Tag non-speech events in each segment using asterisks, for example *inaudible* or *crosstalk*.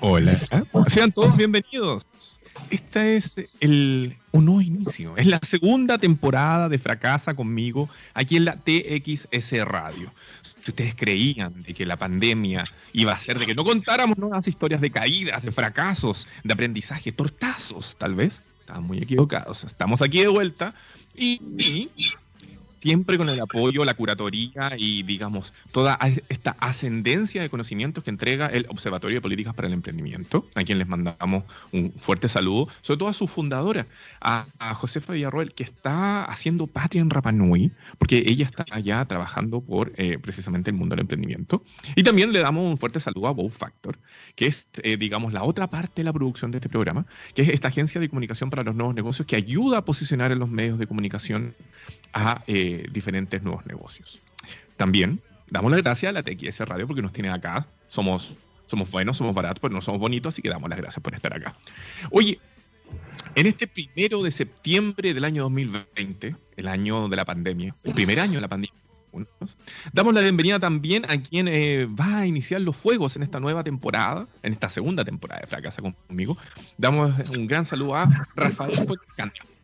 Hola, sean todos bienvenidos. Este es el, un nuevo inicio. Es la segunda temporada de Fracasa conmigo aquí en la TXS Radio. Si ustedes creían de que la pandemia iba a ser de que no contáramos nuevas historias de caídas, de fracasos, de aprendizaje, tortazos, tal vez, estaban muy equivocados. Estamos aquí de vuelta y siempre con el apoyo, la curatoría y, digamos, toda esta ascendencia de conocimientos que entrega el Observatorio de Políticas para el Emprendimiento, a quien les mandamos un fuerte saludo, sobre todo a su fundadora, a, Josefa Villarroel, que está haciendo patria en Rapanui, porque ella está allá trabajando por eh, precisamente el mundo del emprendimiento. Y también le damos un fuerte saludo a Bow Factor, que es, eh, digamos, la otra parte de la producción de este programa, que es esta agencia de comunicación para los nuevos negocios que ayuda a posicionar en los medios de comunicación a eh, diferentes nuevos negocios. También damos las gracias a la TXS Radio porque nos tiene acá. Somos, somos buenos, somos baratos, pero no somos bonitos, así que damos las gracias por estar acá. Oye, en este primero de septiembre del año 2020, el año de la pandemia, el primer año de la pandemia, Damos la bienvenida también a quien eh, va a iniciar los fuegos en esta nueva temporada, en esta segunda temporada de Fracasa conmigo. Damos un gran saludo a Rafael Fuentes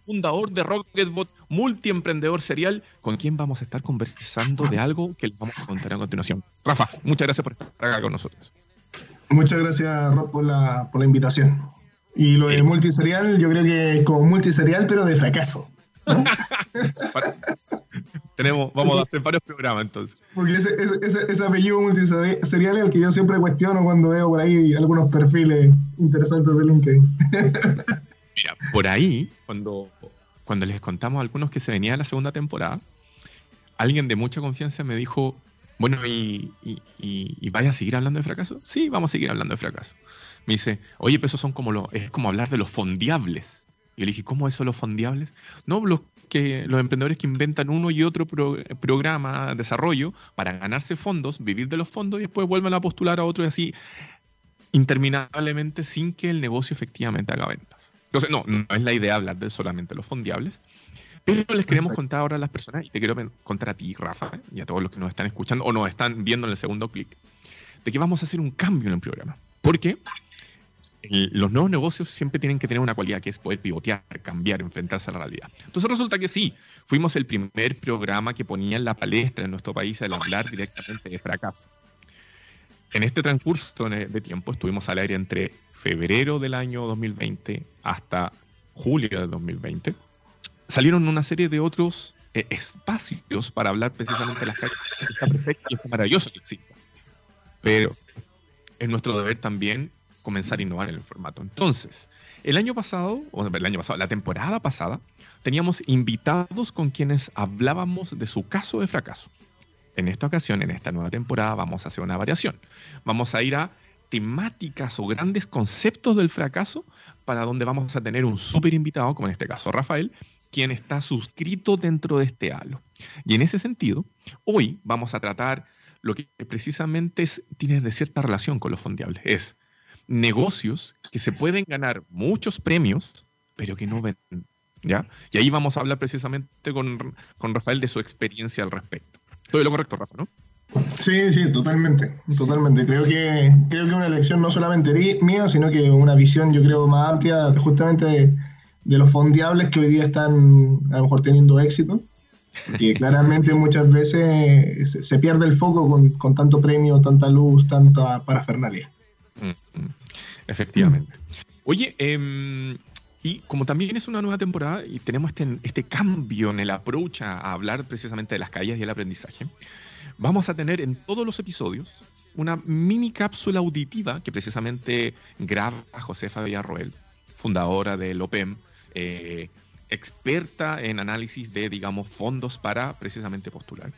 fundador de Rocketbot, multiemprendedor serial, con quien vamos a estar conversando de algo que les vamos a contar a continuación. Rafa, muchas gracias por estar acá con nosotros. Muchas gracias, Rob, por la, por la invitación. Y lo de multiserial, yo creo que es como multiserial, pero de fracaso. *laughs* Tenemos, vamos a hacer varios programas entonces. Porque ese, ese, ese, apellido multiserial es el que yo siempre cuestiono cuando veo por ahí algunos perfiles interesantes de LinkedIn. *laughs* Mira, por ahí, cuando, cuando les contamos a algunos que se venía la segunda temporada, alguien de mucha confianza me dijo, bueno, ¿y, y, vaya a seguir hablando de fracaso? Sí, vamos a seguir hablando de fracaso. Me dice, oye, pero eso son como lo, es como hablar de los fondiables. Y yo le dije, ¿cómo eso los fondiables? No, los, que, los emprendedores que inventan uno y otro programa, desarrollo, para ganarse fondos, vivir de los fondos y después vuelven a postular a otro y así interminablemente sin que el negocio efectivamente haga ventas. Entonces, no, no es la idea hablar de solamente los fondiables. Pero les queremos contar ahora a las personas, y te quiero contar a ti, Rafa, y a todos los que nos están escuchando o nos están viendo en el segundo clic, de que vamos a hacer un cambio en el programa. Porque los nuevos negocios siempre tienen que tener una cualidad que es poder pivotear, cambiar, enfrentarse a la realidad. Entonces resulta que sí, fuimos el primer programa que ponía en la palestra en nuestro país el hablar directamente de fracaso. En este transcurso de tiempo estuvimos al aire entre febrero del año 2020 hasta julio del 2020, salieron una serie de otros eh, espacios para hablar precisamente de las calles. Está perfecto y está maravilloso que. Pero es nuestro deber también comenzar a innovar en el formato. Entonces, el año pasado, o el año pasado, la temporada pasada, teníamos invitados con quienes hablábamos de su caso de fracaso. En esta ocasión, en esta nueva temporada, vamos a hacer una variación. Vamos a ir a temáticas o grandes conceptos del fracaso para donde vamos a tener un súper invitado, como en este caso Rafael, quien está suscrito dentro de este halo. Y en ese sentido, hoy vamos a tratar lo que precisamente tiene de cierta relación con los fondeables. Es negocios que se pueden ganar muchos premios, pero que no venden. ¿ya? Y ahí vamos a hablar precisamente con, con Rafael de su experiencia al respecto. Todo lo correcto, Rafa, ¿no? Sí, sí, totalmente, totalmente. Creo que creo que una elección no solamente mía, sino que una visión, yo creo, más amplia justamente de, los fondeables que hoy día están a lo mejor teniendo éxito. Que *laughs* claramente muchas veces se, pierde el foco con, tanto premio, tanta luz, tanta parafernalia. Mm, mm, efectivamente. Oye, em, y como también es una nueva temporada y tenemos este, este cambio en el approach a hablar precisamente de las caídas y el aprendizaje, vamos a tener en todos los episodios una mini cápsula auditiva que precisamente graba Josefa Villarroel, fundadora del OPEM, eh, experta en análisis de, digamos, fondos para precisamente postular,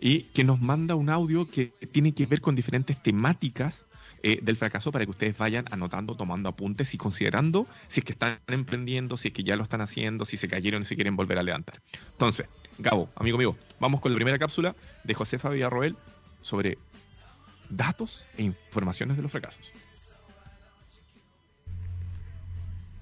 y que nos manda un audio que tiene que ver con diferentes temáticas eh, del fracaso para que ustedes vayan anotando, tomando apuntes y considerando si es que están emprendiendo, si es que ya lo están haciendo, si se cayeron y si quieren volver a levantar. Entonces, Gabo, amigo mío, vamos con la primera cápsula de Josefa Villarroel sobre datos e informaciones de los fracasos.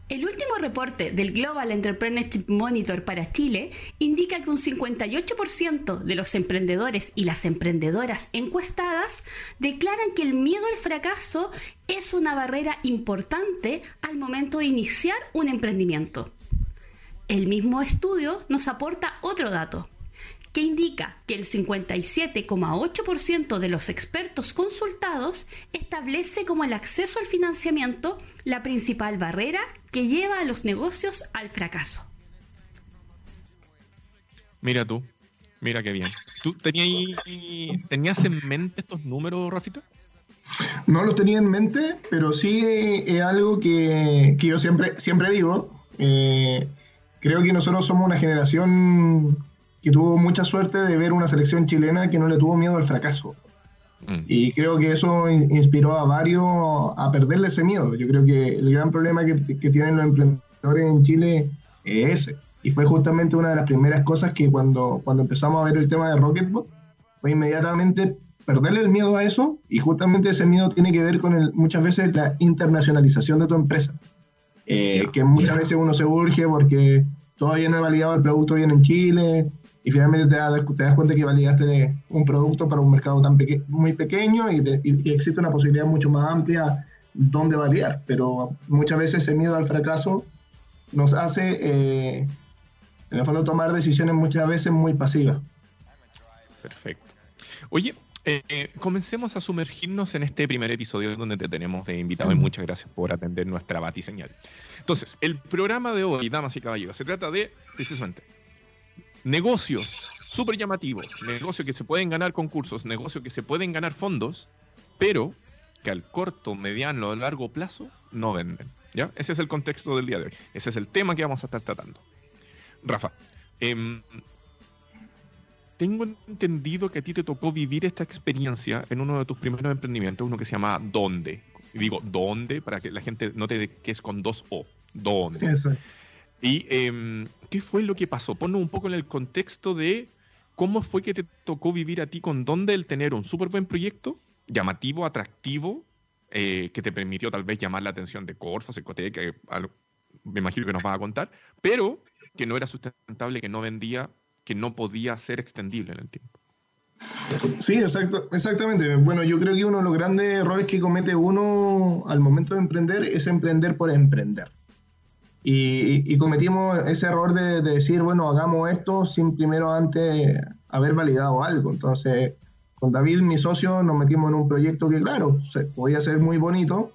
El último reporte del Global Entrepreneurship Monitor para Chile indica que un 58% de los emprendedores y las emprendedoras encuestadas declaran que el miedo al fracaso es una barrera importante al momento de iniciar un emprendimiento. El mismo estudio nos aporta otro dato que indica que el 57,8% de los expertos consultados establece como el acceso al financiamiento la principal barrera que lleva a los negocios al fracaso. Mira tú, mira qué bien. ¿Tú tenías, tenías en mente estos números, Rafita? No los tenía en mente, pero sí es algo que, yo siempre, siempre digo. Eh, creo que nosotros somos una generación que tuvo mucha suerte de ver una selección chilena que no le tuvo miedo al fracaso. Mm. Y creo que eso inspiró a varios a perderle ese miedo. Yo creo que el gran problema que, tienen los emprendedores en Chile es ese. Y fue justamente una de las primeras cosas que cuando, cuando empezamos a ver el tema de Rocketbot, fue inmediatamente perderle el miedo a eso y justamente ese miedo tiene que ver con el, muchas veces la internacionalización de tu empresa. Eh, que muchas veces uno se urge porque todavía no he validado el producto bien en Chile, y finalmente te das, te das cuenta que validaste un producto para un mercado tan muy pequeño y, existe una posibilidad mucho más amplia donde validar, pero muchas veces ese miedo al fracaso nos hace, eh, en el fondo, tomar decisiones muchas veces muy pasivas. Perfecto. Oye, eh, comencemos a sumergirnos en este primer episodio donde te tenemos de invitado y muchas gracias por atender nuestra batiseñal. Entonces, el programa de hoy, damas y caballeros, se trata de, precisamente, negocios súper llamativos, negocios que se pueden ganar concursos, negocios que se pueden ganar fondos, pero que al corto, mediano o largo plazo no venden. ¿ya? Ese es el contexto del día de hoy. Ese es el tema que vamos a estar tratando. Rafa, em, tengo entendido que a ti te tocó vivir esta experiencia en uno de tus primeros emprendimientos, uno que se llama ¿Dónde? Y digo ¿Dónde? para que la gente note que es con dos O. ¿Dónde? Sí, ¿Y em, qué fue lo que pasó? Ponnos un poco en el contexto de cómo fue que te tocó vivir a ti con dónde el tener un súper buen proyecto, llamativo, atractivo, eh, que te permitió tal vez llamar la atención de Corfo, Secote, que me imagino que nos vas a contar, pero que no era sustentable, que no vendía, que no podía ser extendible en el tiempo. Sí, exacto, exactamente. Bueno, yo creo que uno de los grandes errores que comete uno al momento de emprender es emprender por emprender. Y, cometimos ese error de, decir, bueno, hagamos esto sin primero antes haber validado algo. Entonces, con David, mi socio, nos metimos en un proyecto que, claro, podía ser muy bonito,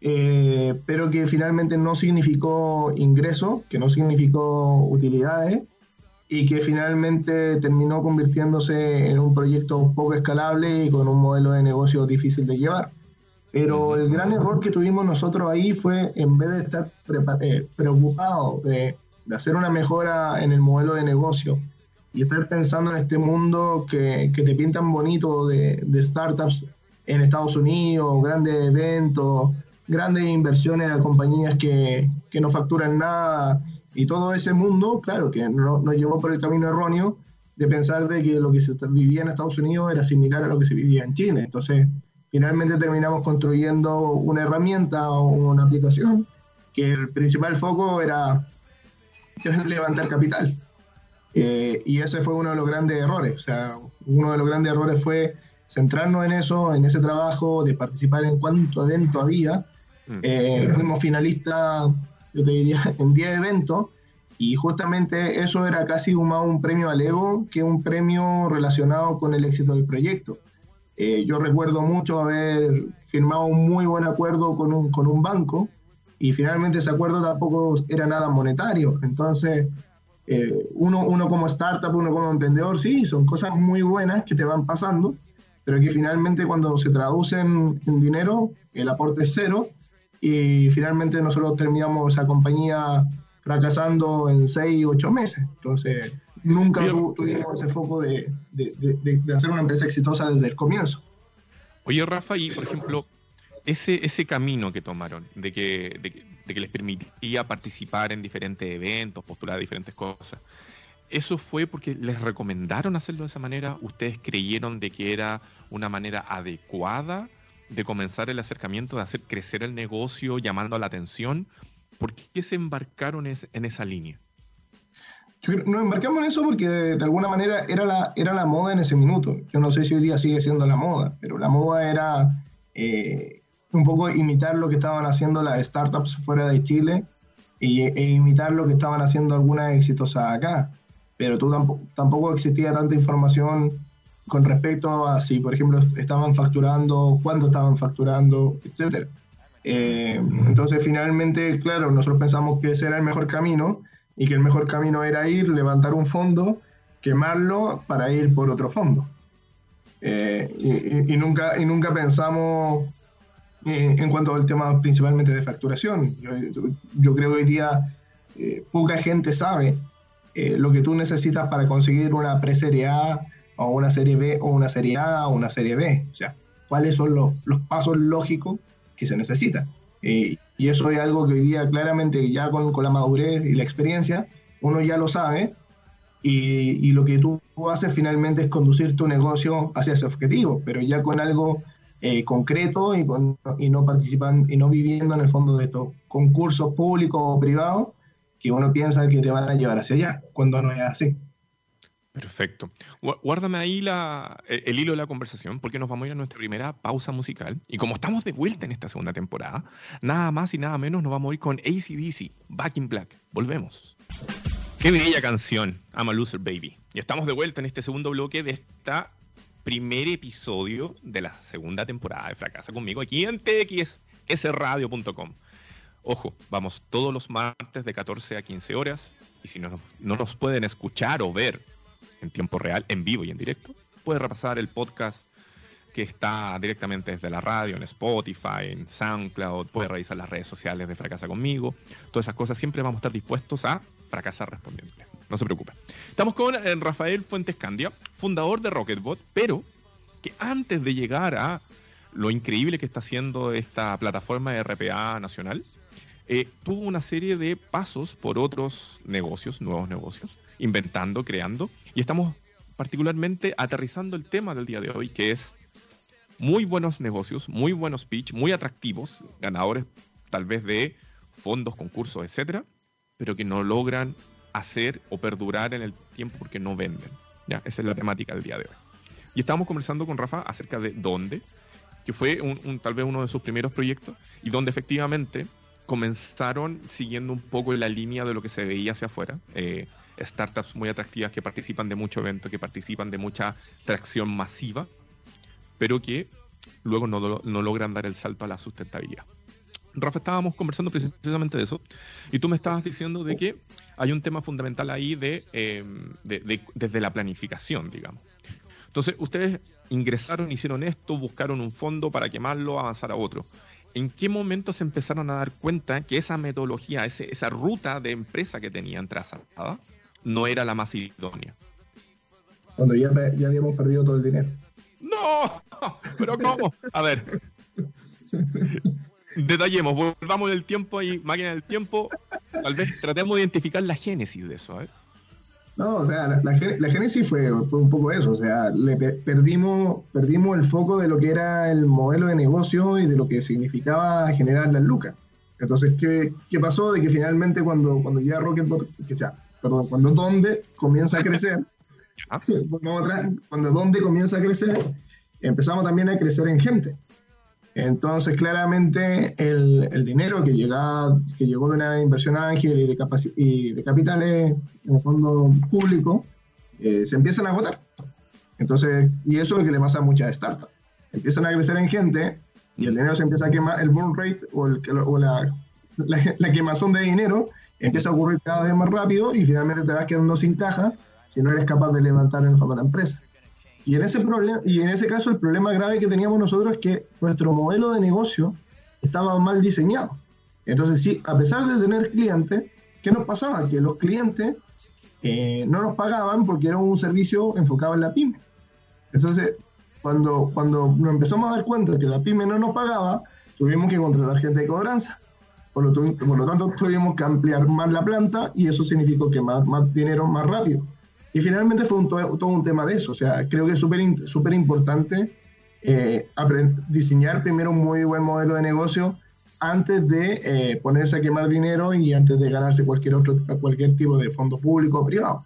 eh, pero que finalmente no significó ingreso, que no significó utilidades y que finalmente terminó convirtiéndose en un proyecto poco escalable y con un modelo de negocio difícil de llevar. Pero el gran error que tuvimos nosotros ahí fue, en vez de estar eh, preocupados de, hacer una mejora en el modelo de negocio y estar pensando en este mundo que, te pintan bonito de, startups en Estados Unidos, grandes eventos, grandes inversiones a compañías que, no facturan nada y todo ese mundo, claro, que nos llevó por el camino erróneo de pensar de que lo que se vivía en Estados Unidos era similar a lo que se vivía en Chile. Entonces, finalmente terminamos construyendo una herramienta o una aplicación que el principal foco era *laughs* levantar capital. Eh, y ese fue uno de los grandes errores. O sea, uno de los grandes errores fue centrarnos en eso, en ese trabajo, de participar en cuánto evento había. Mm. Eh, fuimos finalistas, yo te diría, *laughs* en 10 eventos. Y justamente eso era casi un premio al ego que un premio relacionado con el éxito del proyecto. Eh, yo recuerdo mucho haber firmado un muy buen acuerdo con un, con un banco y finalmente ese acuerdo tampoco era nada monetario. Entonces, eh, uno, uno como startup, uno como emprendedor, sí, son cosas muy buenas que te van pasando, pero que finalmente cuando se traducen en dinero, el aporte es cero y finalmente nosotros terminamos esa compañía fracasando en seis, ocho meses. Entonces, nunca tuvimos ese foco de, hacer una empresa exitosa desde el comienzo. Oye, Rafa, y por ejemplo, ese, ese camino que tomaron, de que, de, que les permitía participar en diferentes eventos, postular diferentes cosas, ¿eso fue porque les recomendaron hacerlo de esa manera? ¿Ustedes creyeron de que era una manera adecuada de comenzar el acercamiento, de hacer crecer el negocio, llamando la atención? ¿Por qué se embarcaron en esa línea? nos embarcamos en eso porque de, alguna manera era la, era la moda en ese minuto. Yo no sé si hoy día sigue siendo la moda, pero la moda era eh, un poco imitar lo que estaban haciendo las startups fuera de Chile y, e imitar lo que estaban haciendo algunas exitosas acá. Pero tú tampoco, tampoco existía tanta información con respecto a si, por ejemplo, estaban facturando, cuándo estaban facturando, etc. Eh, entonces, finalmente, claro, nosotros pensamos que ese era el mejor camino y que el mejor camino era ir, levantar un fondo, quemarlo para ir por otro fondo. Eh, y, nunca, y nunca pensamos en cuanto al tema principalmente de facturación. Yo, creo que hoy día eh, poca gente sabe eh, lo que tú necesitas para conseguir una pre-serie A o una serie B o una serie A o una serie B. O sea, cuáles son los, los pasos lógicos que se necesitan. y eso es algo que hoy día claramente ya con, con la madurez y la experiencia uno ya lo sabe y, y, lo que tú haces finalmente es conducir tu negocio hacia ese objetivo, pero ya con algo eh, concreto y, con, y, no participando y no viviendo en el fondo de estos concursos públicos o privados que uno piensa que te van a llevar hacia allá, cuando no es así. Perfecto. Guárdame ahí la, el hilo de la conversación porque nos vamos a ir a nuestra primera pausa musical. Y como estamos de vuelta en esta segunda temporada, nada más y nada menos nos vamos a ir con ACDC, Back in Black. Volvemos. Qué bella canción, I'm a Loser Baby. Y estamos de vuelta en este segundo bloque de este primer episodio de la segunda temporada de Fracasa conmigo aquí en txsradio.com. Ojo, vamos todos los martes de 14 a 15 horas. Y si no, no nos pueden escuchar o ver en tiempo real, en vivo y en directo. Puedes repasar el podcast que está directamente desde la radio, en Spotify, en SoundCloud. Puedes revisar las redes sociales de Fracasa conmigo. Todas esas cosas siempre vamos a estar dispuestos a fracasar respondiéndole. No se preocupe. Estamos con eh, Rafael Fuentes Candia, fundador de Rocketbot, pero que antes de llegar a lo increíble que está haciendo esta plataforma de RPA nacional, eh, tuvo una serie de pasos por otros negocios, nuevos negocios, inventando, creando, y estamos particularmente aterrizando el tema del día de hoy, que es muy buenos negocios, muy buenos pitch, muy atractivos, ganadores tal vez de fondos, concursos, etcétera, pero que no logran hacer o perdurar en el tiempo porque no venden. ¿ya? Esa es la temática del día de hoy. Y estábamos conversando con Rafa acerca de dónde, que fue un, tal vez uno de sus primeros proyectos, y donde efectivamente comenzaron siguiendo un poco la línea de lo que se veía hacia afuera. Eh, startups muy atractivas que participan de mucho evento, que participan de mucha tracción masiva, pero que luego no, no logran dar el salto a la sustentabilidad. Rafa, estábamos conversando precisamente de eso, y tú me estabas diciendo de que hay un tema fundamental ahí de, em, desde la planificación, digamos. Entonces, ustedes ingresaron, hicieron esto, buscaron un fondo para quemarlo, avanzar a otro. ¿En qué momento se empezaron a dar cuenta que esa metodología, esa ruta de empresa que tenían trazada, no era la más idónea. Cuando ya, ya habíamos perdido todo el dinero. ¡No! ¿Pero cómo? A ver. Detallemos, volvamos el tiempo y máquina del tiempo. Tal vez tratemos de identificar la génesis de eso. No, o sea, la, génesis fue, fue un poco eso. O sea, le perdimos, perdimos el foco de lo que era el modelo de negocio y de lo que significaba generar las lucas. Entonces, ¿qué, ¿qué, pasó? De que finalmente cuando, cuando ya Rocketbot, que sea, perdón, cuando Donde comienza a crecer, *laughs* *laughs* cuando Donde comienza a crecer, empezamos también a crecer en gente. Entonces, claramente, el, dinero que, llega, que llegó de una inversión ángel y de, y de capitales en el fondo público eh, se empiezan a agotar. Entonces, y eso es lo que le pasa a muchas startups. Empiezan a crecer en gente y el dinero se empieza a quemar, el burn rate o, la, la, quemazón de dinero empieza a ocurrir cada vez más rápido y finalmente te vas quedando sin caja si no eres capaz de levantar en el fondo la empresa. Y en ese, problema, y en ese caso el problema grave que teníamos nosotros es que nuestro modelo de negocio estaba mal diseñado. Entonces, sí, a pesar de tener clientes, ¿qué nos pasaba? Que los clientes eh, no nos pagaban porque era un servicio enfocado en la pyme. Entonces, cuando, cuando nos empezamos a dar cuenta de que la pyme no nos pagaba, tuvimos que contratar gente de cobranza. Por lo, por lo tanto, tuvimos que ampliar más la planta y eso significó que más, más dinero más rápido. Y finalmente fue todo, un tema de eso. O sea, creo que es súper súper importante eh, diseñar primero un muy buen modelo de negocio antes de eh, ponerse a quemar dinero y antes de ganarse cualquier otro cualquier tipo de fondo público o privado.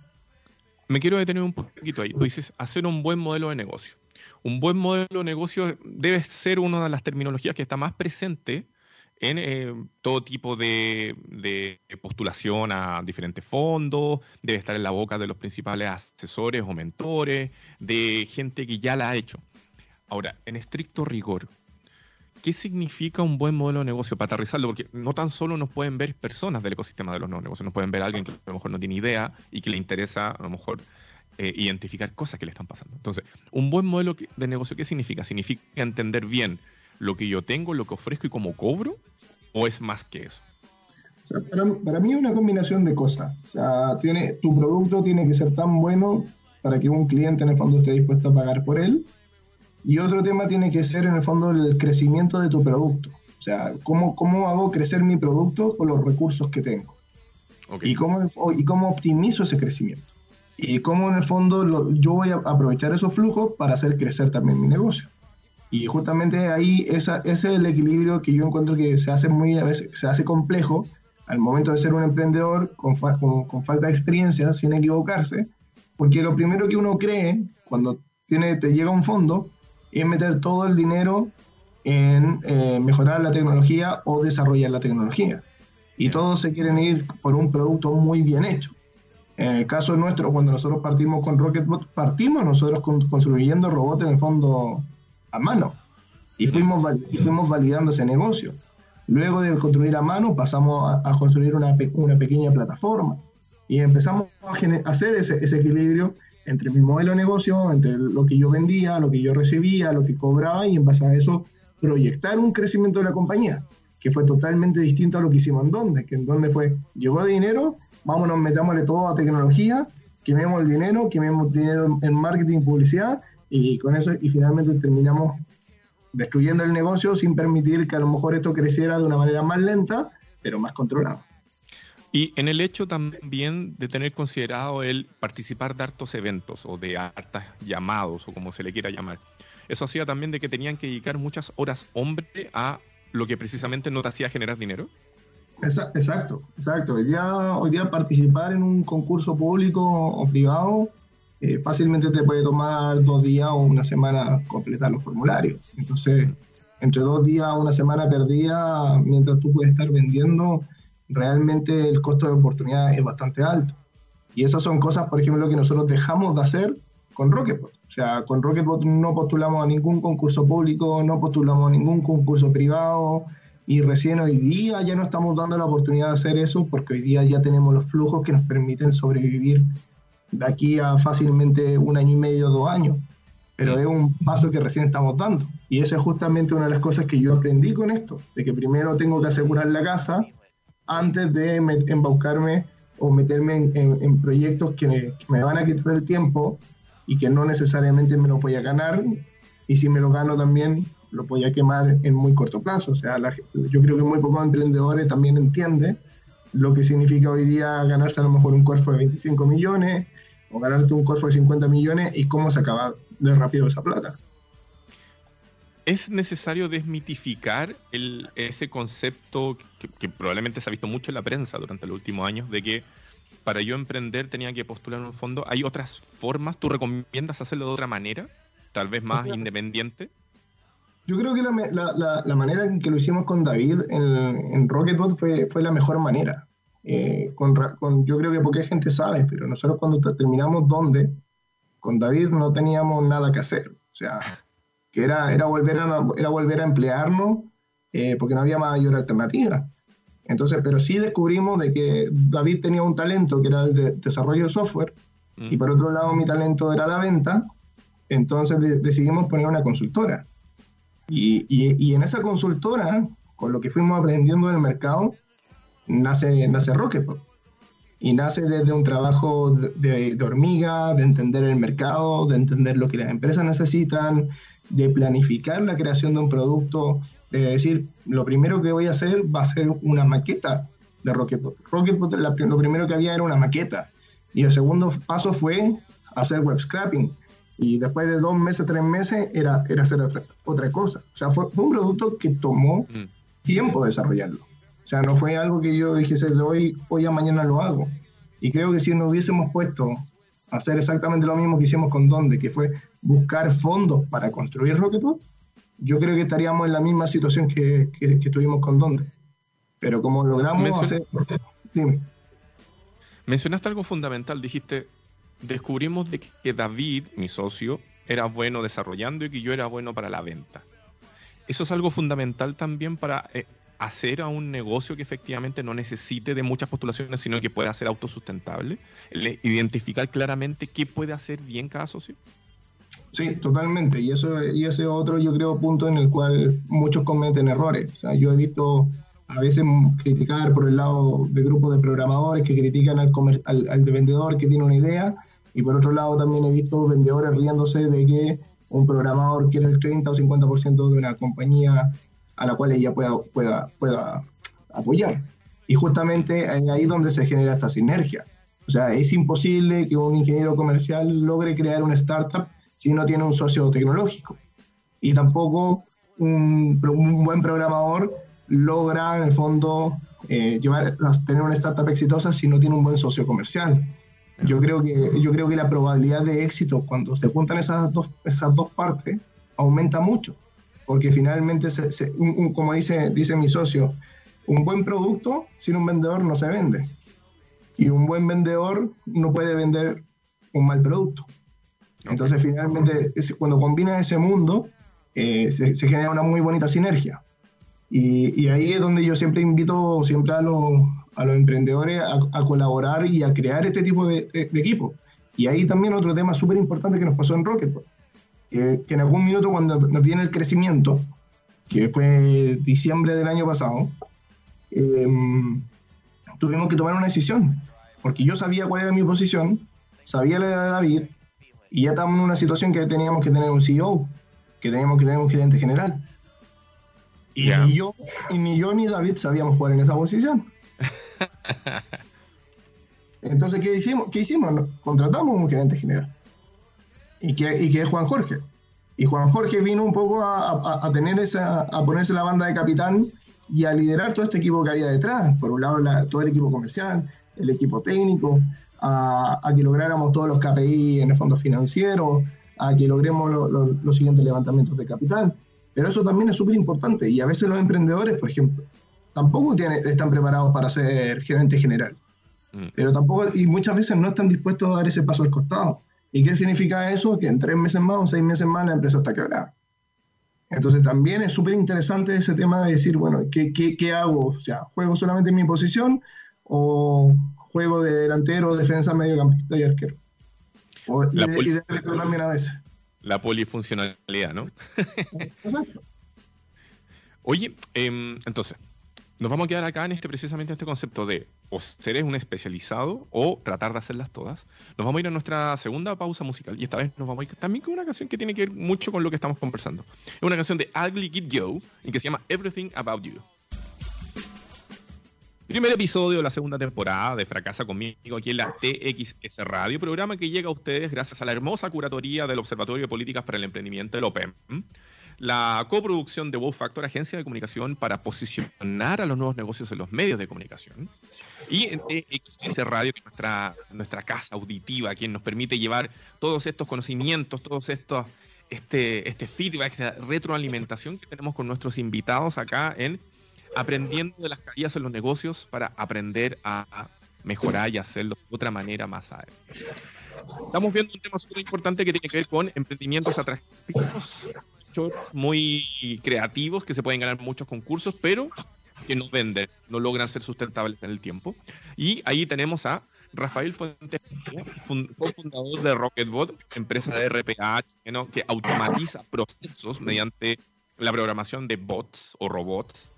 Me quiero detener un poquito ahí. Tú dices hacer un buen modelo de negocio. Un buen modelo de negocio debe ser una de las terminologías que está más presente en eh, todo tipo de, de, postulación a diferentes fondos, debe estar en la boca de los principales asesores o mentores, de gente que ya la ha hecho. Ahora, en estricto rigor, ¿qué significa un buen modelo de negocio para aterrizarlo? Porque no tan solo nos pueden ver personas del ecosistema de los nuevos negocios, nos pueden ver alguien que a lo mejor no tiene idea y que le interesa a lo mejor eh, identificar cosas que le están pasando. Entonces, un buen modelo de negocio, ¿qué significa? ¿Significa entender bien lo que yo tengo, lo que ofrezco y cómo cobro? ¿O es más que eso? para, mí es una combinación de cosas. O sea, tiene, tu producto tiene que ser tan bueno para que un cliente en el fondo esté dispuesto a pagar por él y otro tema tiene que ser en el fondo el crecimiento de tu producto. O sea, cómo, cómo hago crecer mi producto con los recursos que tengo. Y, cómo, y cómo optimizo ese crecimiento. Y cómo en el fondo yo voy a aprovechar esos flujos para hacer crecer también mi negocio. Y justamente ahí esa, ese es el equilibrio que yo encuentro que se hace muy a veces se hace complejo al momento de ser un emprendedor con, con, con falta de experiencia, sin equivocarse, porque lo primero que uno cree cuando tiene, te llega un fondo es meter todo el dinero en eh, mejorar la tecnología o desarrollar la tecnología. Y todos se quieren ir por un producto muy bien hecho. En el caso nuestro, cuando nosotros partimos con Rocketbot, partimos nosotros construyendo robots en el fondo a mano. Y fuimos, y fuimos validando ese negocio. Luego de construir a mano, pasamos a, construir una, una, pequeña plataforma. Y empezamos a, hacer ese, ese equilibrio entre mi modelo de negocio, entre lo que yo vendía, lo que yo recibía, lo que cobraba y en base a eso proyectar un crecimiento de la compañía, que fue totalmente distinto a lo que hicimos en donde, que en donde fue, llegó dinero, vámonos, metámosle todo a tecnología, quememos el dinero, quememos dinero en marketing, publicidad y con eso y finalmente terminamos destruyendo el negocio sin permitir que a lo mejor esto creciera de una manera más lenta, pero más controlada. Y en el hecho también de tener considerado el participar de hartos eventos o de hartas llamados o como se le quiera llamar, eso hacía también de que tenían que dedicar muchas horas hombre a lo que precisamente no te hacía generar dinero. Exacto, exacto. Hoy día, hoy día participar en un concurso público o privado eh, fácilmente te puede tomar dos días o una semana completar los formularios. Entonces, entre dos días o una semana perdida, mientras tú puedes estar vendiendo realmente el costo de oportunidad es bastante alto. Y esas son cosas, por ejemplo, que nosotros dejamos de hacer con Rocketbot. O sea, con Rocketbot no postulamos a ningún concurso público, no postulamos a ningún concurso privado y recién hoy día ya no estamos dando la oportunidad de hacer eso porque hoy día ya tenemos los flujos que nos permiten sobrevivir de aquí a fácilmente un año y medio, dos años. Pero es un paso que recién estamos dando. Y esa es justamente una de las cosas que yo aprendí con esto, de que primero tengo que asegurar la casa, antes de embaucarme o meterme en, proyectos que me, van a quitar el tiempo y que no necesariamente me lo voy a ganar. Y si me lo gano también, lo voy a quemar en muy corto plazo. O sea, yo creo que muy pocos emprendedores también entienden lo que significa hoy día ganarse a lo mejor un curso de 25 millones o ganarte un curso de 50 millones y cómo se acaba de rápido esa plata. ¿Es necesario desmitificar el, ese concepto que, probablemente se ha visto mucho en la prensa durante los últimos años de que para yo emprender tenía que postular un fondo? ¿Hay otras formas? ¿Tú recomiendas hacerlo de otra manera? Tal vez más independiente. Yo creo que la, manera en que lo hicimos con David en, Rocketbot fue, fue la mejor manera. Eh, con, yo creo que poca gente sabe, pero nosotros cuando terminamos donde, con David no teníamos nada que hacer. O sea, que era, era, volver, a, era volver a emplearnos eh, porque no había mayor alternativa. Entonces, pero sí descubrimos de que David tenía un talento que era el de desarrollo de software y mm. por otro lado mi talento era la venta, entonces decidimos poner una consultora. Y, y, en esa consultora, con lo que fuimos aprendiendo del mercado, nace, nace Rocketbot. Y nace desde un trabajo de, de, hormiga, de entender el mercado, de entender lo que las empresas necesitan, de planificar la creación de un producto, de decir, lo primero que voy a hacer va a ser una maqueta de Rocketbot. Rocketbot lo primero que había era una maqueta. Y el segundo paso fue hacer web scrapping. Y después de dos meses, tres meses, era, era hacer otra, cosa. O sea, fue, un producto que tomó mm. tiempo desarrollarlo. O sea, no fue algo que yo dijese de hoy, hoy a mañana lo hago. Y creo que si nos hubiésemos puesto a hacer exactamente lo mismo que hicimos con Donde, que fue buscar fondos para construir Rocketbot, yo creo que estaríamos en la misma situación que, que, que estuvimos con Donde. Pero como logramos hacer... Dime. Mencionaste algo fundamental, dijiste, descubrimos de que David, mi socio, era bueno desarrollando y que yo era bueno para la venta. Eso es algo fundamental también para eh, hacer a un negocio que efectivamente no necesite de muchas postulaciones, sino que pueda ser autosustentable, identificar claramente qué puede hacer bien cada socio. Sí, totalmente. Y eso y ese otro, yo creo, punto en el cual muchos cometen errores. O sea, yo he visto a veces criticar por el lado de grupos de programadores que critican al, al, vendedor que tiene una idea y por otro lado también he visto vendedores riéndose de que un programador quiere el 30 o 50% de una compañía a la cual ella pueda, pueda, pueda apoyar. Y justamente ahí es donde se genera esta sinergia. O sea, es imposible que un ingeniero comercial logre crear una startup si no tiene un socio tecnológico. Y tampoco un, buen programador logra en el fondo eh, llevar, tener una startup exitosa si no tiene un buen socio comercial. Yo creo que, yo creo que la probabilidad de éxito cuando se juntan esas dos, esas dos partes aumenta mucho, porque finalmente, se, como dice, dice mi socio, un buen producto sin un vendedor no se vende. Y un buen vendedor no puede vender un mal producto. Entonces, finalmente, cuando combina ese mundo, eh, se, se, genera una muy bonita sinergia. Y, ahí es donde yo siempre invito siempre a los, a los emprendedores a, colaborar y a crear este tipo de, de, equipo. Y ahí también otro tema súper importante que nos pasó en Rocket, que, que, en algún minuto cuando nos viene el crecimiento, que fue diciembre del año pasado, em, tuvimos que tomar una decisión, porque yo sabía cuál era mi posición, sabía la edad de David, y ya estábamos en una situación que teníamos que tener un CEO, que teníamos que tener un gerente general. Y, ni yo, y ni yo ni David sabíamos jugar en esa posición. *laughs* Entonces, ¿qué hicimos? ¿Qué hicimos? Contratamos un gerente general. Y que, y que es Juan Jorge. Y Juan Jorge vino un poco a, a, tener esa, a ponerse la banda de capitán y a liderar todo este equipo que había detrás. Por un lado, todo el equipo comercial, el equipo técnico, a, a, que lográramos todos los KPI en el fondo financiero, a que logremos los siguientes levantamientos de capital. Pero eso también es súper importante y a veces los emprendedores, por ejemplo, tampoco tienen, están preparados para ser gerente general. Mm. Pero tampoco, y muchas veces no están dispuestos a dar ese paso al costado. ¿Y qué significa eso? Que en tres meses más o seis meses más la empresa está quebrada. Entonces también es súper interesante ese tema de decir, bueno, ¿qué, ¿qué, qué, hago? O sea, ¿juego solamente en mi posición o juego de delantero, defensa, mediocampista y arquero? O, y, de, y también a veces. La polifuncionalidad, ¿no? *laughs* Exacto. Oye, em, entonces, nos vamos a quedar acá en este precisamente este concepto de o ser un especializado o tratar de hacerlas todas. Nos vamos a ir a nuestra segunda pausa musical y esta vez nos vamos a ir también con una canción que tiene que ver mucho con lo que estamos conversando. Es una canción de Ugly Kid Joe y que se llama Everything About You. Primer episodio de la segunda temporada de Fracasa conmigo aquí en la TXS Radio, programa que llega a ustedes gracias a la hermosa curatoría del Observatorio de Políticas para el Emprendimiento, el OPEM, la coproducción de Wow Factor, agencia de comunicación para posicionar a los nuevos negocios en los medios de comunicación, y en TXS Radio, que es nuestra, nuestra casa auditiva, quien nos permite llevar todos estos conocimientos, todos estos este, este feedback, esta retroalimentación que tenemos con nuestros invitados acá en aprendiendo de las caídas en los negocios para aprender a mejorar y hacerlo de otra manera más adelante. Estamos viendo un tema súper importante que tiene que ver con emprendimientos atractivos, muy creativos que se pueden ganar muchos concursos, pero que no venden, no logran ser sustentables en el tiempo. Y ahí tenemos a Rafael Fuentes, cofundador de Rocketbot, empresa de RPA que automatiza procesos mediante la programación de bots o robots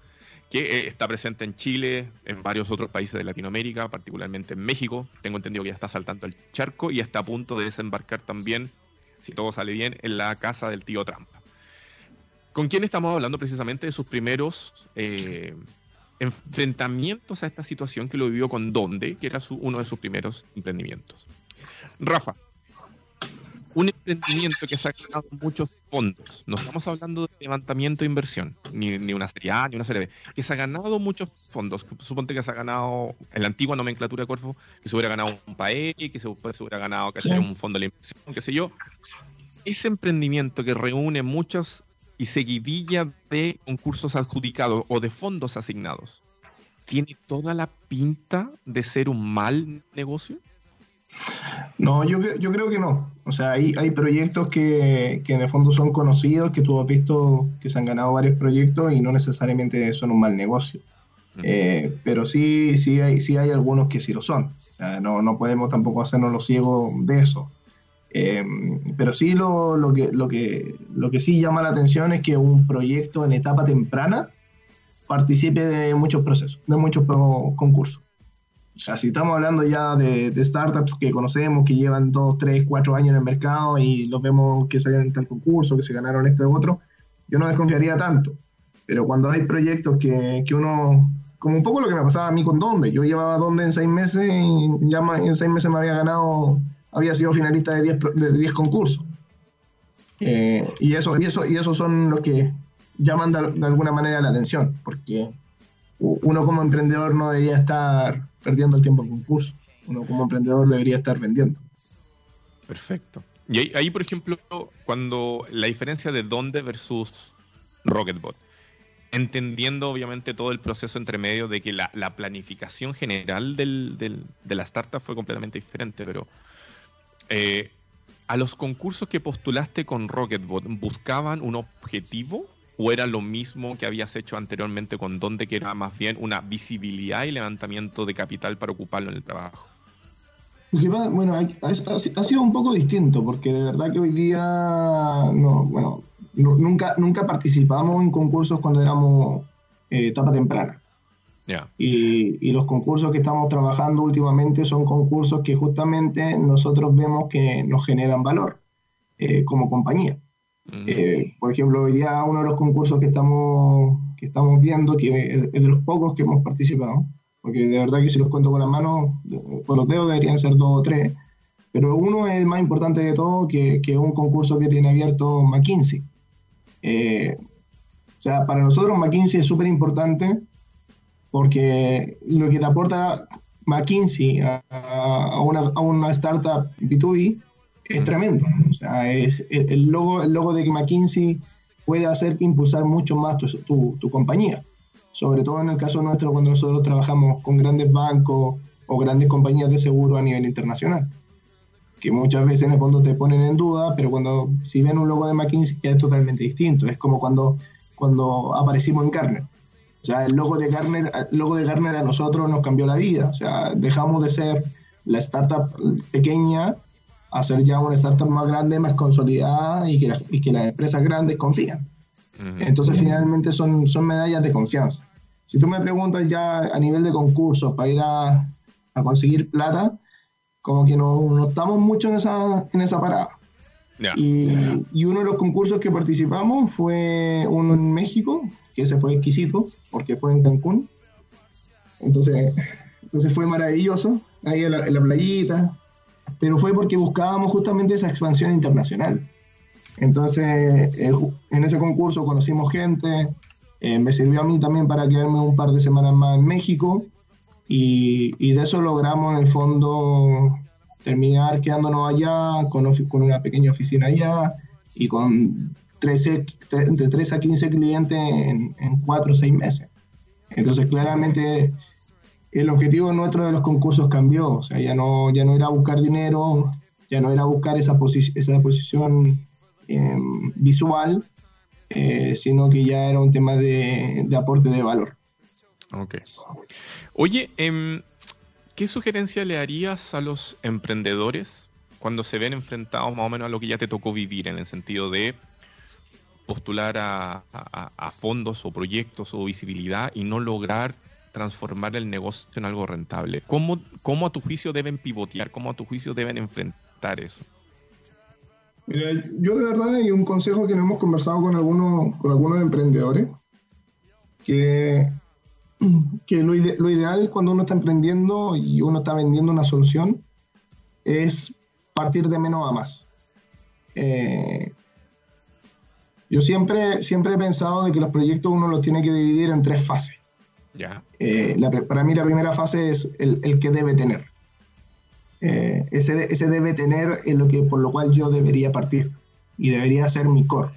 que eh, está presente en Chile, en varios otros países de Latinoamérica, particularmente en México. Tengo entendido que ya está saltando el charco y está a punto de desembarcar también, si todo sale bien, en la casa del tío Trump. ¿Con quién estamos hablando precisamente de sus primeros eh, enfrentamientos a esta situación que lo vivió con Donde, que era uno de sus primeros emprendimientos? Rafa. un emprendimiento que se ha ganado muchos fondos, no estamos hablando de levantamiento de inversión, ni, ni, una serie A, ni una serie B, que se ha ganado muchos fondos, suponte que se ha ganado en la antigua nomenclatura de Corfo, que se hubiera ganado un PAE, que se, hubiera ganado que un fondo de inversión, qué sé yo. Ese emprendimiento que reúne muchos y seguidilla de concursos adjudicados o de fondos asignados, ¿tiene toda la pinta de ser un mal negocio? No, yo, yo creo que no. O sea, hay, hay proyectos que, que, en el fondo son conocidos, que tú has visto que se han ganado varios proyectos y no necesariamente son un mal negocio. Eh, pero sí, sí, hay, sí hay algunos que sí lo son. O sea, no, no podemos tampoco hacernos los ciegos de eso. Eh, pero sí lo, lo, que, lo, que, lo que sí llama la atención es que un proyecto en etapa temprana participe de muchos procesos, de muchos concursos. O sea, si estamos hablando ya de, startups que conocemos, que llevan 2, 3, 4 años en el mercado y los vemos que salieron en tal concurso, que se ganaron este u otro, yo no desconfiaría tanto. Pero cuando hay proyectos que, que uno, como un poco lo que me pasaba a mí con Donde, yo llevaba Donde en 6 meses y ya en 6 meses me había ganado, había sido finalista de 10 de 10 concursos. Eh, y, eso, y, eso, y esos son los que llaman de, de alguna manera la atención, porque uno como emprendedor no debería estar perdiendo el tiempo en concurso. Uno como emprendedor debería estar vendiendo. Perfecto. Y ahí, por ejemplo, cuando la diferencia de dónde versus Rocketbot, entendiendo obviamente todo el proceso entre medio de que la, planificación general del, de la startup fue completamente diferente, pero eh, a los concursos que postulaste con Rocketbot, ¿buscaban un objetivo o era lo mismo que habías hecho anteriormente con Donde, que era más bien una visibilidad y levantamiento de capital para ocuparlo en el trabajo? Bueno, ha, sido un poco distinto, porque de verdad que hoy día, no, bueno, nunca, nunca participamos en concursos cuando éramos eh, etapa temprana. Y, y, los concursos que estamos trabajando últimamente son concursos que justamente nosotros vemos que nos generan valor eh, como compañía. Eh, por ejemplo, hoy día uno de los concursos que estamos, que estamos viendo, que es de los pocos que hemos participado, porque de verdad que si los cuento con las manos, con los dedos deberían ser dos o tres, pero uno es el más importante de todo, que, que es un concurso que tiene abierto McKinsey. Eh, o sea, para nosotros McKinsey es súper importante porque lo que te aporta McKinsey a, a, una, a una startup B2B es tremendo. O sea, es, el, logo, el logo de que McKinsey puede hacer que impulsar mucho más tu, tu, compañía. Sobre todo en el caso nuestro, cuando nosotros trabajamos con grandes bancos o grandes compañías de seguro a nivel internacional. Que muchas veces en el fondo te ponen en duda, pero cuando si ven un logo de McKinsey es totalmente distinto. Es como cuando, cuando aparecimos en Garner. O sea, el logo de Garner, el logo de Garner a nosotros nos cambió la vida. O sea, dejamos de ser la startup pequeña hacer ya una startup más grande, más consolidada y que, y que las empresas grandes confían. Entonces, finalmente son, son medallas de confianza. Si tú me preguntas ya a nivel de concursos para ir a, a conseguir plata, como que no, no, estamos mucho en esa, en esa parada. y, y, uno de los concursos que participamos fue uno en México, que ese fue exquisito, porque fue en Cancún. Entonces, entonces fue maravilloso, ahí en la, en la playita, pero fue porque buscábamos justamente esa expansión internacional. Entonces, en ese concurso conocimos gente, eh, me sirvió a mí también para quedarme un par de semanas más en México y, y de eso logramos en el fondo terminar quedándonos allá con, con una pequeña oficina allá y con 13, de 3 a 15 clientes en, en 4 o 6 meses. Entonces, claramente el objetivo nuestro de los concursos cambió, o sea, ya no, ya no era buscar dinero, ya no era buscar esa, esa posición em, visual, eh, sino que ya era un tema de, aporte de valor. Ok. Oye, em, ¿qué sugerencia le harías a los emprendedores cuando se ven enfrentados más o menos a lo que ya te tocó vivir, en el sentido de postular a fondos o proyectos o visibilidad y no lograr transformar el negocio en algo rentable? ¿Cómo, ¿Cómo a tu juicio deben pivotear? ¿Cómo a tu juicio deben enfrentar eso? Mira, yo de verdad hay un consejo que no hemos conversado con algunos, con algunos emprendedores, que, que lo, ideal cuando uno está emprendiendo y uno está vendiendo una solución es partir de menos a más. eh, yo siempre, siempre he pensado de que los proyectos uno los tiene que dividir en tres fases. Eh, la para mí la primera fase es el, el que debe tener. Eh, ese, ese debe tener es lo que, por lo cual yo debería partir y debería ser mi core.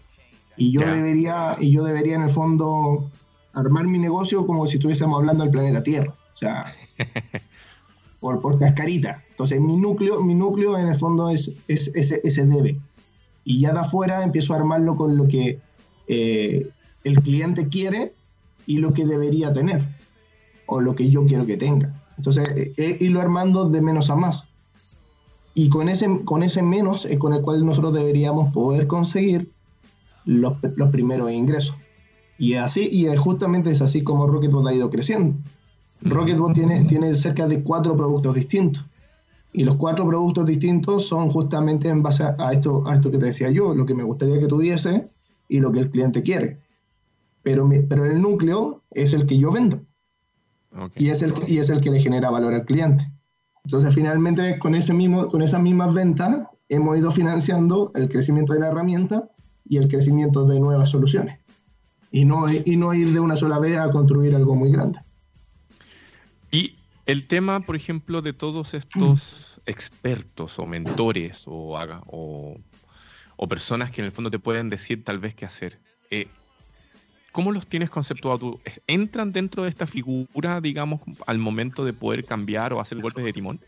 Y yo, debería, y yo debería en el fondo armar mi negocio como si estuviésemos hablando del planeta Tierra. O sea, *laughs* por, por cascarita. Entonces mi núcleo, mi núcleo en el fondo es, es ese, ese debe. Y ya de afuera empiezo a armarlo con lo que eh, el cliente quiere y lo que debería tener o lo que yo quiero que tenga. Entonces, eh, eh, irlo armando de menos a más. Y con ese, con ese menos es con el cual nosotros deberíamos poder conseguir los, los primeros ingresos. Y así, y justamente es así como Rocketbot ha ido creciendo. Rocketbot tiene, tiene cerca de cuatro productos distintos. Y los cuatro productos distintos son justamente en base a, esto, a esto que te decía yo, lo que me gustaría que tuviese y lo que el cliente quiere. Pero, mi- pero el núcleo es el que yo vendo Ok. y es el, y es el que le genera valor al cliente. Entonces, finalmente, con, ese mismo, con esas mismas ventas, hemos ido financiando el crecimiento de la herramienta y el crecimiento de nuevas soluciones. Y no, y no ir de una sola vez a construir algo muy grande. El tema, por ejemplo, de todos estos expertos o mentores o, o, personas que en el fondo te pueden decir tal vez qué hacer, eh, ¿cómo los tienes conceptuado? ¿Entran dentro de esta figura, digamos, al momento de poder cambiar o hacer golpes de timón?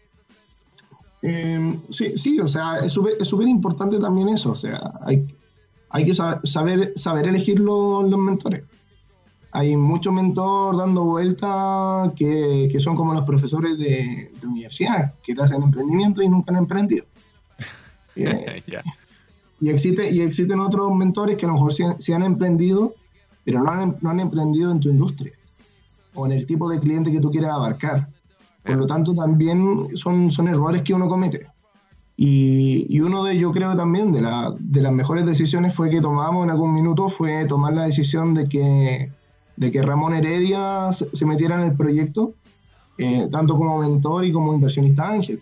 Eh, sí, sí, o sea, es súper importante también eso. O sea, hay, hay que sa- saber, saber elegir los, los mentores. Hay muchos mentores dando vueltas que, que son como los profesores de, de universidad, que te hacen emprendimiento y nunca han emprendido. *laughs* Eh, Ya. y, existe, y existen otros mentores que a lo mejor han- sí han emprendido, pero no han, no han emprendido en tu industria o en el tipo de cliente que tú quieres abarcar. Por lo tanto, también son, son errores que uno comete. Y, y uno de, yo creo también, de, la- de las mejores decisiones fue que tomamos en algún minuto, fue tomar la decisión de que, de que Ramón Heredia se, metiera en el proyecto, eh, tanto como mentor y como inversionista ángel.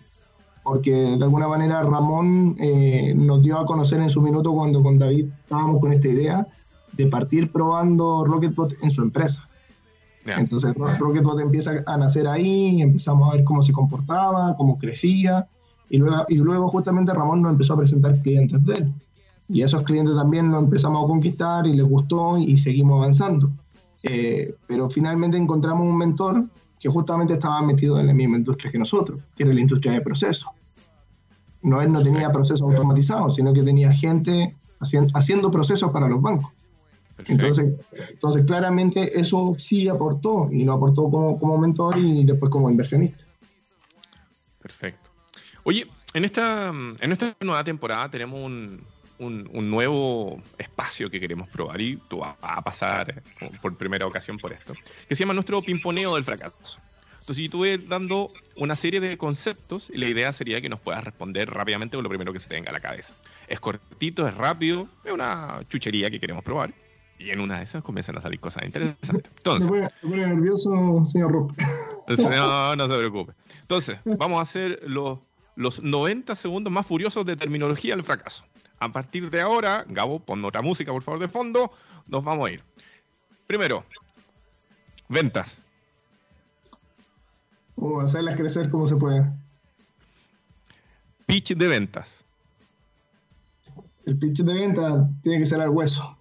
Porque de alguna manera Ramón eh, nos dio a conocer en su minuto cuando con David estábamos con esta idea de partir probando Rocketbot en su empresa. Ya. Entonces Ro- Rocketbot empieza a nacer ahí, empezamos a ver cómo se comportaba, cómo crecía, y luego, y luego justamente Ramón nos empezó a presentar clientes de él. Y esos clientes también los empezamos a conquistar y les gustó y seguimos avanzando. Eh, pero finalmente encontramos un mentor que justamente estaba metido en la misma industria que nosotros, que era la industria de procesos. No, él no tenía procesos automatizados, sino que tenía gente hacien- haciendo procesos para los bancos. Perfecto. Entonces, entonces, claramente eso sí aportó, y lo aportó como, como mentor y después como inversionista. Perfecto. Oye, en esta, en esta nueva temporada tenemos un, un- un nuevo espacio que queremos probar y tú vas a pasar eh, por primera ocasión por esto, que se llama nuestro pimponeo del fracaso. Entonces yo estuve dando una serie de conceptos y la idea sería que nos puedas responder rápidamente con lo primero que se te venga a la cabeza. Es cortito, es rápido, es una chuchería que queremos probar y en una de esas comienzan a salir cosas interesantes. Entonces, me pone nervioso, señor Rupp. *laughs* no, no se preocupe. Entonces, vamos a hacer los, los 90 segundos más furiosos de terminología del fracaso. A partir de ahora, Gabo, pon otra música, por favor, de fondo, nos vamos a ir. Primero, ventas. O hacerlas crecer como se puede. Pitch de ventas. El pitch de venta tiene que ser al hueso.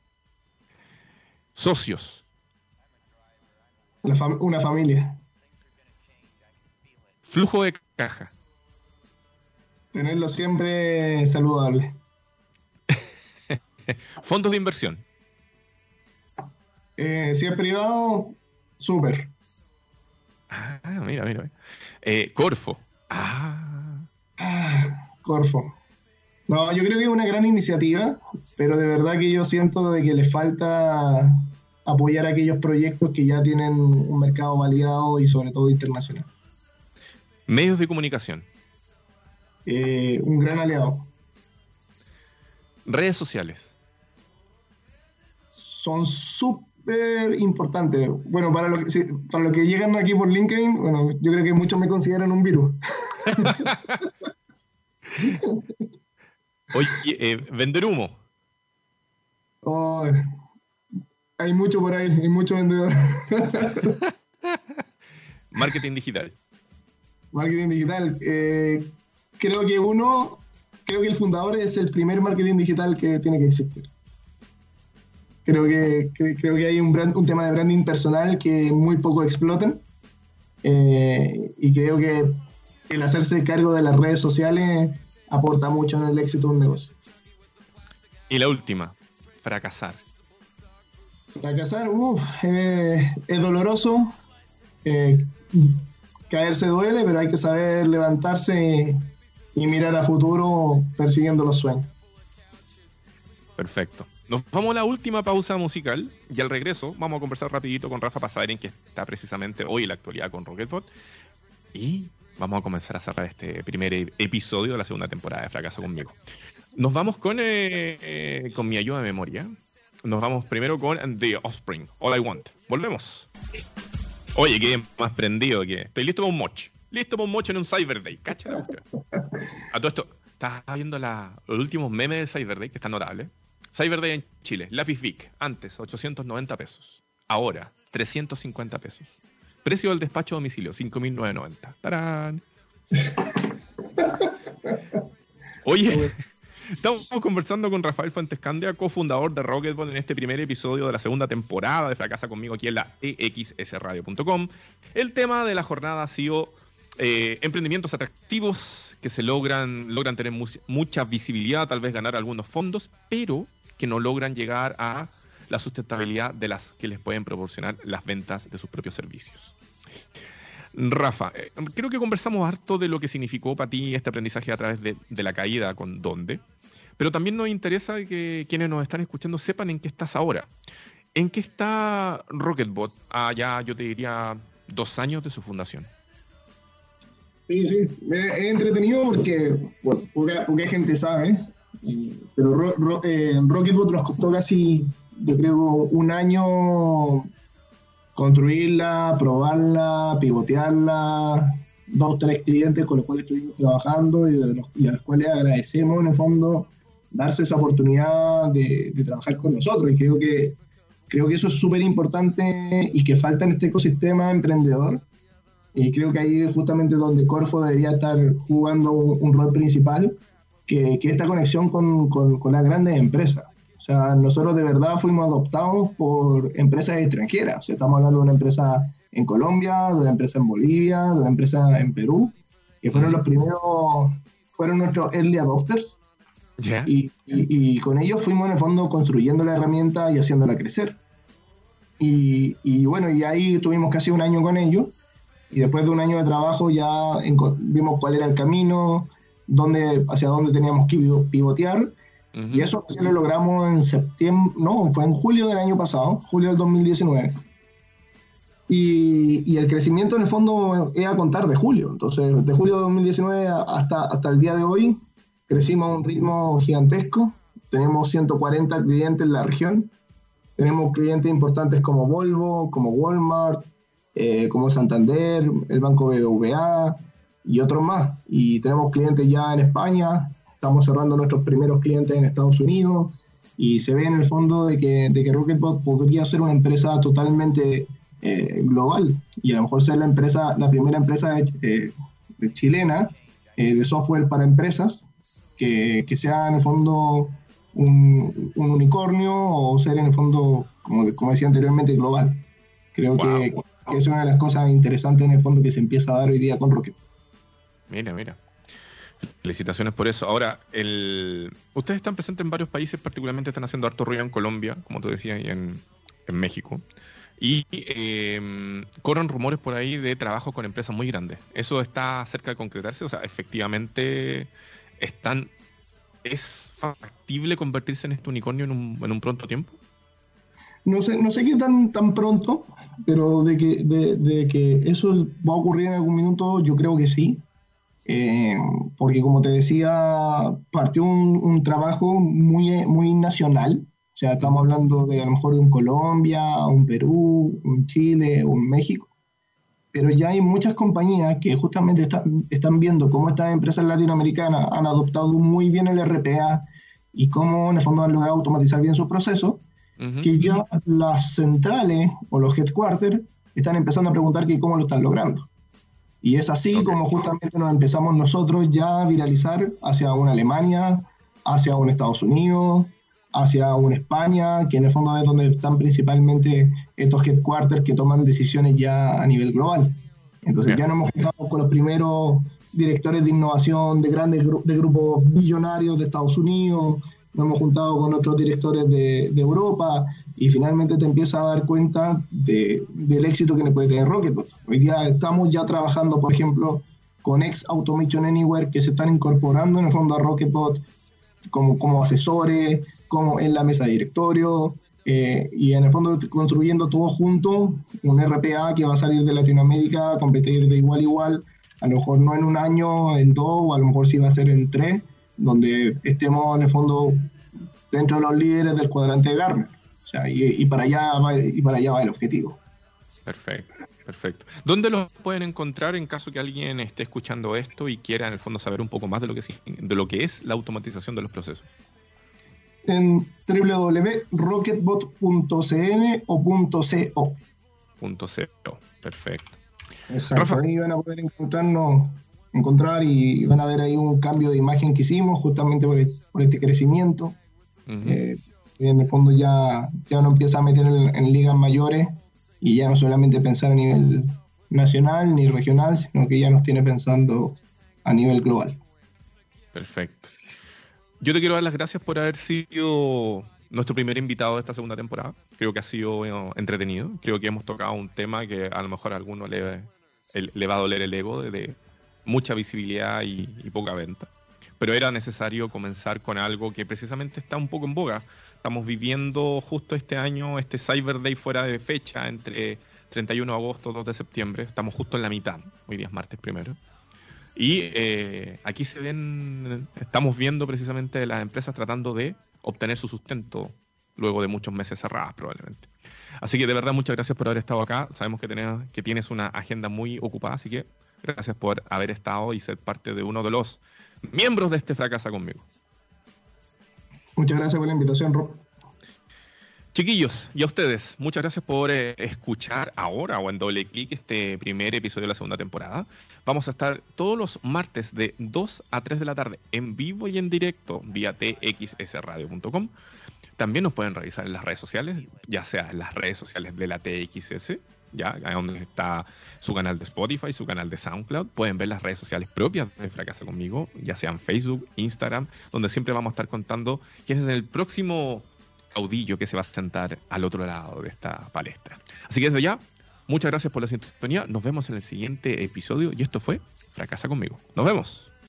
Socios. Fam- una familia. Flujo de caja. Tenerlo siempre saludable. *laughs* Fondos de inversión. Eh, si es privado, súper. Ah, mira, mira. Eh, Corfo. Ah, Ah, Corfo. No, yo creo que es una gran iniciativa, pero de verdad que yo siento de que le falta apoyar aquellos proyectos que ya tienen un mercado validado y sobre todo internacional. medios de comunicación. Eh, un gran aliado. Redes sociales. Son súper importantes. Bueno, para los que, sí, para los que llegan aquí por LinkedIn, bueno, yo creo que muchos me consideran un virus. *laughs* Oye, eh, vender humo. Oh, hay mucho por ahí, hay mucho vendedor. *laughs* Marketing digital. Marketing digital. Eh, creo que uno, creo que el fundador es el primer marketing digital que tiene que existir. Creo que, creo que hay un, un tema de branding personal que muy poco explotan. Eh, y creo que el hacerse cargo de las redes sociales aporta mucho en el éxito de un negocio. Y la última, fracasar. Fracasar, uff, eh, es doloroso. Eh, caerse duele, pero hay que saber levantarse y mirar a futuro persiguiendo los sueños. Perfecto. Nos vamos a la última pausa musical y al regreso vamos a conversar rapidito con Rafa para saber en qué está precisamente hoy la actualidad con Rocketbot y vamos a comenzar a cerrar este primer e-, episodio de la segunda temporada de Fracaso conmigo. Nos vamos con, eh, eh, con mi ayuda de memoria. Nos vamos primero con The Offspring, All I Want. Volvemos. Oye, qué más prendido que estoy listo para un moch. Listo para un moch en un Cyber Day. ¿Cacha usted? A todo esto, estaba viendo los últimos memes de Cyber Day que están notables. Cyber Day en Chile, lápiz Vic, antes 890 pesos, ahora 350 pesos. Precio del despacho a domicilio, 5.990. ¡Tarán! *laughs* Oye, estamos conversando con Rafael Fuentes Candia, cofundador de Rocketball en este primer episodio de la segunda temporada de Fracasa conmigo aquí en la exsradio.com. El tema de la jornada ha sido eh, emprendimientos atractivos que se logran, logran tener mucha visibilidad, tal vez ganar algunos fondos, pero que no logran llegar a la sustentabilidad de las que les pueden proporcionar las ventas de sus propios servicios. Rafa, eh, creo que conversamos harto de lo que significó para ti este aprendizaje a través de, la caída con Donde, pero también nos interesa que quienes nos están escuchando sepan en qué estás ahora. ¿En qué está Rocketbot? Allá, yo te diría, dos años de su fundación. Sí, sí, he entretenido porque poca, gente sabe, pero eh, Rocketbot nos costó casi, yo creo, un año construirla, probarla, pivotearla, dos, tres clientes con los cuales estuvimos trabajando y, a los cuales agradecemos en el fondo darse esa oportunidad de, trabajar con nosotros. Y creo que, creo que eso es súper importante y que falta en este ecosistema emprendedor. Y creo que ahí es justamente donde Corfo debería estar jugando un, rol principal, que, que esta conexión con, con, con las grandes empresas. O sea, nosotros de verdad fuimos adoptados por empresas extranjeras. O sea, estamos hablando de una empresa en Colombia, de una empresa en Bolivia, de una empresa en Perú, que fueron los primeros, fueron nuestros early adopters. Y, y, con ellos fuimos en el fondo construyendo la herramienta y haciéndola crecer. Y, y, bueno, y ahí tuvimos casi un año con ellos. Y después de un año de trabajo ya vimos cuál era el camino, dónde, hacia dónde teníamos que pivotear y eso lo logramos en septiembre, no, fue en julio del año pasado, julio del 2019. Y, y, el crecimiento en el fondo es a contar de julio. Entonces, de julio de 2019 hasta, hasta el día de hoy, crecimos a un ritmo gigantesco. Tenemos 140 clientes en la región. Tenemos clientes importantes como Volvo, como Walmart, eh, como Santander, el Banco BBVA y otros más. Y tenemos clientes ya en España, estamos cerrando nuestros primeros clientes en Estados Unidos y se ve en el fondo de que, de que Rocketbot podría ser una empresa totalmente eh, global y a lo mejor ser la empresa, la primera empresa de, chilena eh, de software para empresas que, que, sea en el fondo un, un, unicornio o ser en el fondo, como, como decía anteriormente, global. Creo que, que, es una de las cosas interesantes en el fondo que se empieza a dar hoy día con Rocket. Mira, mira. Felicitaciones por eso. Ahora, el... ustedes están presentes en varios países, particularmente están haciendo harto ruido en Colombia, como tú decías, y en, México. Y eh, corren rumores por ahí de trabajo con empresas muy grandes. ¿Eso está cerca de concretarse? O sea, efectivamente, están, ¿es factible convertirse en este unicornio en un, en un pronto tiempo? No sé, no sé qué tan, tan pronto, pero de que, de, de que eso va a ocurrir en algún minuto, yo creo que sí. Eh, porque como te decía, partió un, trabajo muy, muy nacional, o sea, estamos hablando de a lo mejor de un Colombia, un Perú, un Chile, un México, pero ya hay muchas compañías que justamente están viendo cómo estas empresas latinoamericanas han adoptado muy bien el RPA y cómo en el fondo han logrado automatizar bien sus procesos, que ya las centrales o los headquarters están empezando a preguntar que cómo lo están logrando. Y es así como justamente nos empezamos nosotros ya a viralizar hacia una Alemania, hacia un Estados Unidos, hacia una España, que en el fondo es donde están principalmente estos headquarters que toman decisiones ya a nivel global. Entonces ya nos hemos juntado con los primeros directores de innovación de grandes de grupos billonarios de Estados Unidos, nos hemos juntado con otros directores de, de Europa y finalmente te empiezas a dar cuenta de, del éxito que le puede tener Rocketbot. Hoy día estamos ya trabajando, por ejemplo, con Ex Automation Anywhere que se están incorporando en el fondo a Rocketbot como, como asesores, como en la mesa de directorio, eh, y en el fondo construyendo todo junto, un RPA que va a salir de Latinoamérica, competir de igual a igual, a lo mejor no en un año, en dos, o a lo mejor sí va a ser en tres, donde estemos en el fondo dentro de los líderes del cuadrante de Gartner. O sea, y, para allá va, y para allá va el objetivo. Perfecto, perfecto. ¿Dónde los pueden encontrar en caso que alguien esté escuchando esto y quiera en el fondo saber un poco más de lo que, de lo que es la automatización de los procesos? En www.rocketbot.cn o .co. .co, perfecto. Exacto, ahí van a poder encontrarnos, encontrar y van a ver ahí un cambio de imagen que hicimos justamente por, por este crecimiento en el fondo ya, ya uno empieza a meter en, ligas mayores y ya no solamente pensar a nivel nacional ni regional, sino que ya nos tiene pensando a nivel global. Perfecto. Yo te quiero dar las gracias por haber sido nuestro primer invitado de esta segunda temporada. Creo que ha sido entretenido. Creo que hemos tocado un tema que a lo mejor a alguno le, le va a doler el ego de, mucha visibilidad y, poca venta. Pero era necesario comenzar con algo que precisamente está un poco en boga. Estamos viviendo justo este año, este Cyber Day fuera de fecha, entre 31 de agosto y 2 de septiembre. Estamos justo en la mitad. Hoy día es martes primero. Y eh, aquí se ven, estamos viendo precisamente las empresas tratando de obtener su sustento luego de muchos meses cerradas probablemente. Así que de verdad muchas gracias por haber estado acá. Sabemos que, tenés, que tienes una agenda muy ocupada, así que gracias por haber estado y ser parte de uno de los miembros de este Fracasa conmigo. Muchas gracias por la invitación, Rob. Chiquillos, y a ustedes, muchas gracias por eh, escuchar ahora o en doble clic este primer episodio de la segunda temporada. Vamos a estar todos los martes de 2 a 3 de la tarde en vivo y en directo vía txsradio.com. También nos pueden revisar en las redes sociales, ya sea en las redes sociales de la TXS, ya donde está su canal de Spotify, su canal de SoundCloud. Pueden ver las redes sociales propias de Fracasa conmigo, ya sean Facebook, Instagram, donde siempre vamos a estar contando quién es el próximo caudillo que se va a sentar al otro lado de esta palestra. Así que desde ya, muchas gracias por la sintonía. Nos vemos en el siguiente episodio y esto fue Fracasa conmigo. Nos vemos.